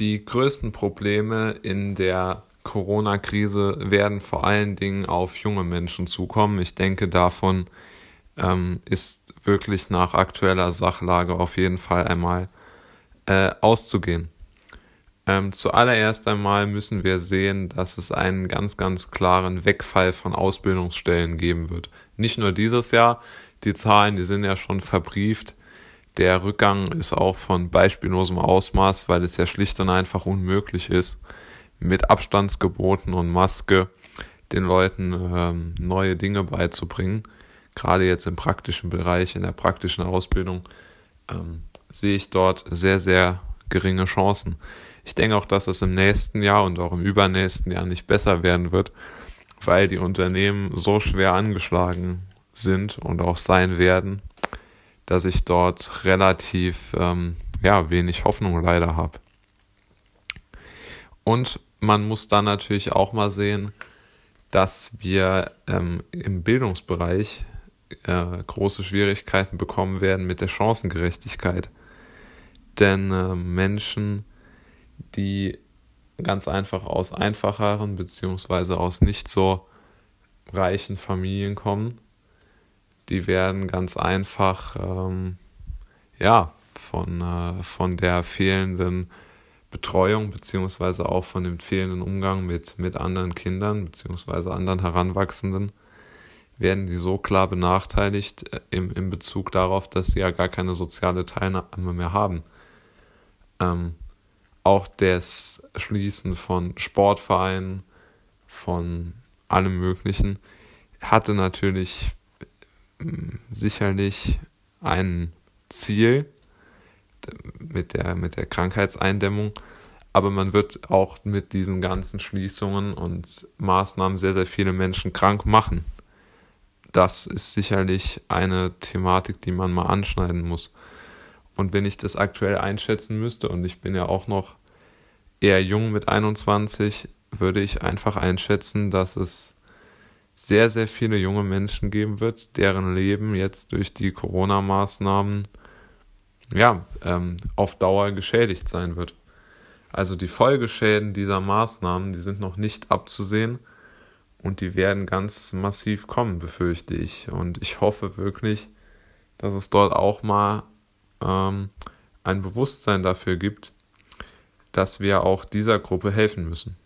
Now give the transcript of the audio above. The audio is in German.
Die größten Probleme in der Corona-Krise werden vor allen Dingen auf junge Menschen zukommen. Ich denke, davon ähm, ist wirklich nach aktueller Sachlage auf jeden Fall einmal äh, auszugehen. Ähm, zuallererst einmal müssen wir sehen, dass es einen ganz, ganz klaren Wegfall von Ausbildungsstellen geben wird. Nicht nur dieses Jahr, die Zahlen, die sind ja schon verbrieft. Der Rückgang ist auch von beispiellosem Ausmaß, weil es ja schlicht und einfach unmöglich ist, mit Abstandsgeboten und Maske den Leuten ähm, neue Dinge beizubringen. Gerade jetzt im praktischen Bereich, in der praktischen Ausbildung, ähm, sehe ich dort sehr, sehr geringe Chancen. Ich denke auch, dass es im nächsten Jahr und auch im übernächsten Jahr nicht besser werden wird, weil die Unternehmen so schwer angeschlagen sind und auch sein werden, dass ich dort relativ ähm, ja, wenig Hoffnung leider habe. Und man muss dann natürlich auch mal sehen, dass wir ähm, im Bildungsbereich äh, große Schwierigkeiten bekommen werden mit der Chancengerechtigkeit. Denn äh, Menschen, die ganz einfach aus einfacheren beziehungsweise aus nicht so reichen Familien kommen, die werden ganz einfach ähm, ja von, äh, von der fehlenden Betreuung beziehungsweise auch von dem fehlenden Umgang mit, mit anderen Kindern beziehungsweise anderen Heranwachsenden werden die so klar benachteiligt äh, im, im Bezug darauf, dass sie ja gar keine soziale Teilnahme mehr haben. Ähm, auch das Schließen von Sportvereinen, von allem Möglichen, hatte natürlich sicherlich ein Ziel mit der, mit der Krankheitseindämmung, aber man wird auch mit diesen ganzen Schließungen und Maßnahmen sehr, sehr viele Menschen krank machen. Das ist sicherlich eine Thematik, die man mal anschneiden muss. Und wenn ich das aktuell einschätzen müsste, und ich bin ja auch noch eher jung mit 21, würde ich einfach einschätzen, dass es sehr, sehr viele junge Menschen geben wird, deren Leben jetzt durch die Corona-Maßnahmen ja, ähm, auf Dauer geschädigt sein wird. Also die Folgeschäden dieser Maßnahmen, die sind noch nicht abzusehen und die werden ganz massiv kommen, befürchte ich. Und ich hoffe wirklich, dass es dort auch mal ähm, ein Bewusstsein dafür gibt, dass wir auch dieser Gruppe helfen müssen.